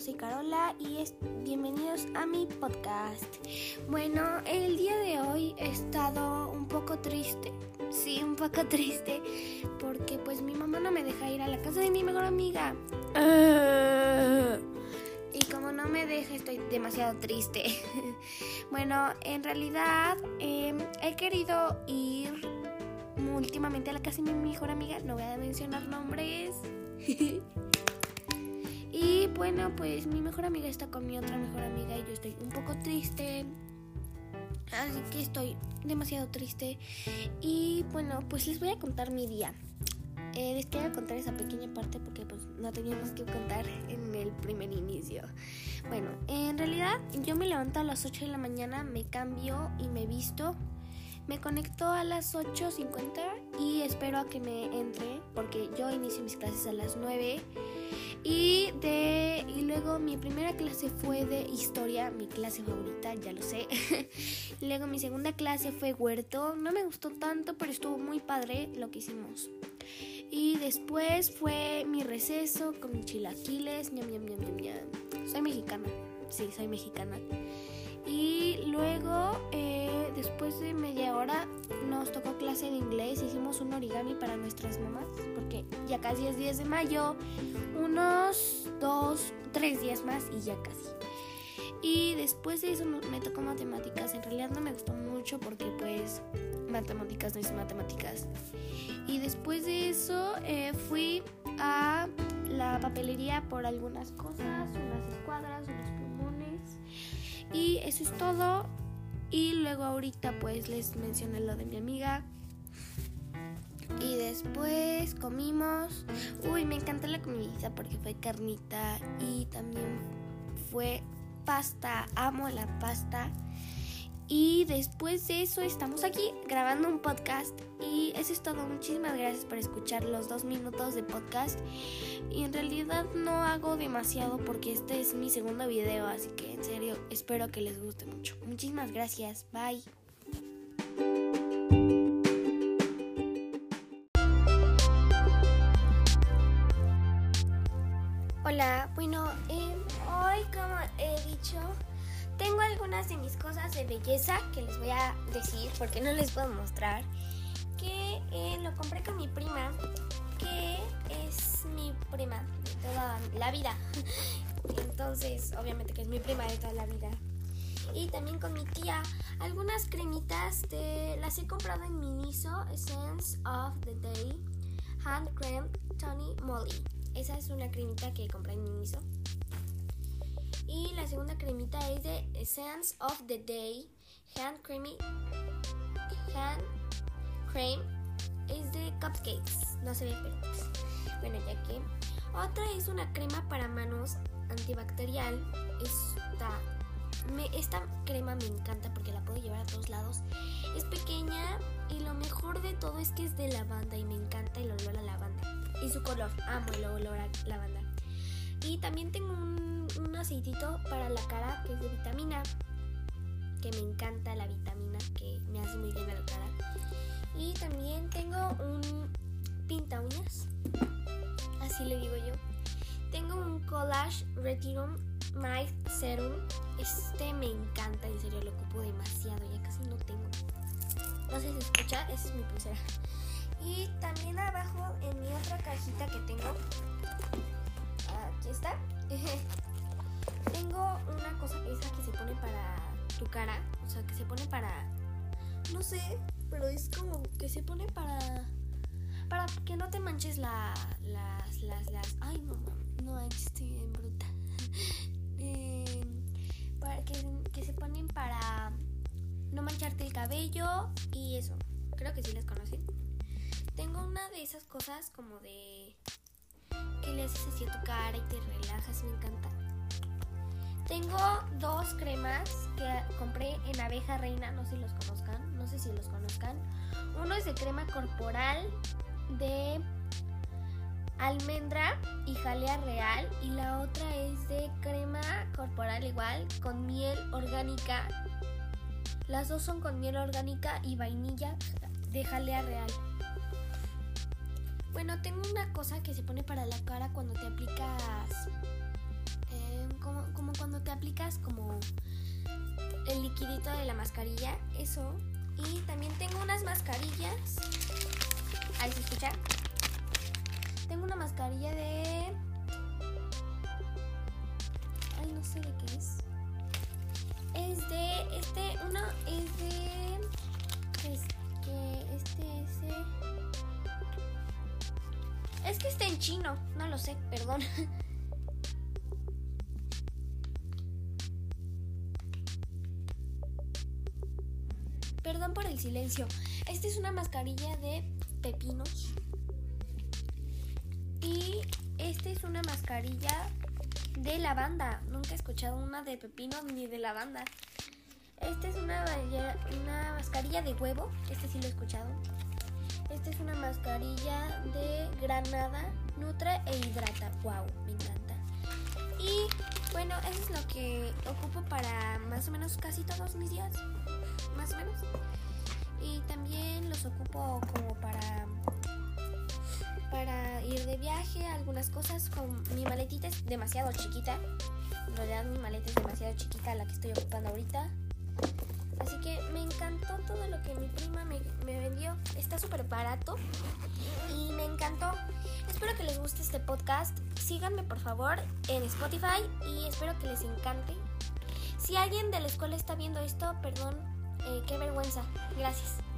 yo soy Carola y es, bienvenidos a mi podcast. Bueno, el día de hoy he estado un poco triste, sí, un poco triste, porque pues mi mamá no me deja ir a la casa de mi mejor amiga. Y como no me deja, estoy demasiado triste. bueno, en realidad em, he querido ir últimamente a la casa de mi mejor amiga, no voy a mencionar nombres. Y bueno, pues mi mejor amiga está con mi otra mejor amiga y yo estoy un poco triste. Así que estoy demasiado triste. Y bueno, pues les voy a contar mi día. Eh, les quiero contar esa pequeña parte porque pues no teníamos que contar en el primer inicio. Bueno, en realidad yo me levanto a las 8 de la mañana, me cambio y me visto. Me conecto a las 8.50 y espero a que me entre porque yo inicio mis clases a las 9 y, de, y luego mi primera clase fue de historia, mi clase favorita, ya lo sé. luego mi segunda clase fue huerto. No me gustó tanto, pero estuvo muy padre lo que hicimos. Y después fue mi receso con mis chilaquiles. Soy mexicana. Sí, soy mexicana. Y luego, eh, después de media hora, nos tocó clase de inglés. Hicimos un origami para nuestras mamás, porque ya casi es 10 de mayo. Unos dos, tres días más y ya casi. Y después de eso me tocó matemáticas. En realidad no me gustó mucho porque pues matemáticas no es matemáticas. Y después de eso eh, fui a la papelería por algunas cosas, unas escuadras, unos y eso es todo. Y luego ahorita pues les mencioné lo de mi amiga. Y después comimos. Uy, me encanta la comida porque fue carnita y también fue pasta. Amo la pasta. Y después de eso estamos aquí grabando un podcast. Y eso es todo. Muchísimas gracias por escuchar los dos minutos de podcast. Y en realidad no hago demasiado porque este es mi segundo video. Así que en serio espero que les guste mucho. Muchísimas gracias. Bye. Hola, bueno, eh, hoy como he dicho tengo algunas de mis cosas de belleza que les voy a decir porque no les puedo mostrar. Que eh, lo compré con mi prima, que es mi prima de toda la vida. Entonces, obviamente que es mi prima de toda la vida. Y también con mi tía, algunas cremitas de, las he comprado en Miniso Essence of the Day Hand Cream Tony Molly. Esa es una cremita que compré en Miniso. Y la segunda cremita es de Essence of the Day Hand Creamy Hand Cream. Es de Cupcakes. No se ve, pero bueno, ya que. Otra es una crema para manos antibacterial. Esta, me, esta crema me encanta porque la puedo llevar a todos lados. Es pequeña y lo mejor de todo es que es de lavanda y me encanta el olor a lavanda. Y su color, amo el olor a lavanda. Y también tengo un un aceitito para la cara que es de vitamina, que me encanta la vitamina, que me hace muy bien a la cara. Y también tengo un pinta uñas, así le digo yo. Tengo un Collage Retirum Night Serum. Este me encanta, en serio lo ocupo demasiado, ya casi no tengo. No sé si escucha, esa es mi pulsera. Y también abajo en mi otra cajita que tengo, aquí está. tu cara, o sea, que se pone para no sé, pero es como que se pone para para que no te manches la, las las las ay no no estoy en bruta. Eh, para que, que se ponen para no mancharte el cabello y eso creo que sí las conocen tengo una de esas cosas como de que le haces así a tu cara y te relajas me encanta tengo dos cremas que compré en Abeja Reina, no sé si los conozcan, no sé si los conozcan. Uno es de crema corporal de almendra y jalea real y la otra es de crema corporal igual con miel orgánica. Las dos son con miel orgánica y vainilla de jalea real. Bueno, tengo una cosa que se pone para la cara cuando te aplicas como, cuando te aplicas como el liquidito de la mascarilla, eso. Y también tengo unas mascarillas. Ahí se escucha. Tengo una mascarilla de... Ay, no sé de qué es. Es de... Este, uno es de... Es que este es... Es que está en chino, no lo sé, perdón. Perdón por el silencio. Esta es una mascarilla de pepinos. Y esta es una mascarilla de lavanda. Nunca he escuchado una de pepino ni de lavanda. Esta es una, una mascarilla de huevo. Este sí lo he escuchado. Esta es una mascarilla de granada, nutre e hidrata. Wow, me encanta. Y bueno, eso es lo que ocupo para más o menos casi todos mis días. Más o menos. Y también los ocupo como para para ir de viaje, algunas cosas. Con mi maletita es demasiado chiquita. En realidad mi maleta es demasiado chiquita la que estoy ocupando ahorita. Así que me encantó todo lo que mi prima me, me vendió. Está súper barato y me encantó. Espero que les guste este podcast. Síganme por favor en Spotify y espero que les encante. Si alguien de la escuela está viendo esto, perdón, eh, qué vergüenza. Gracias.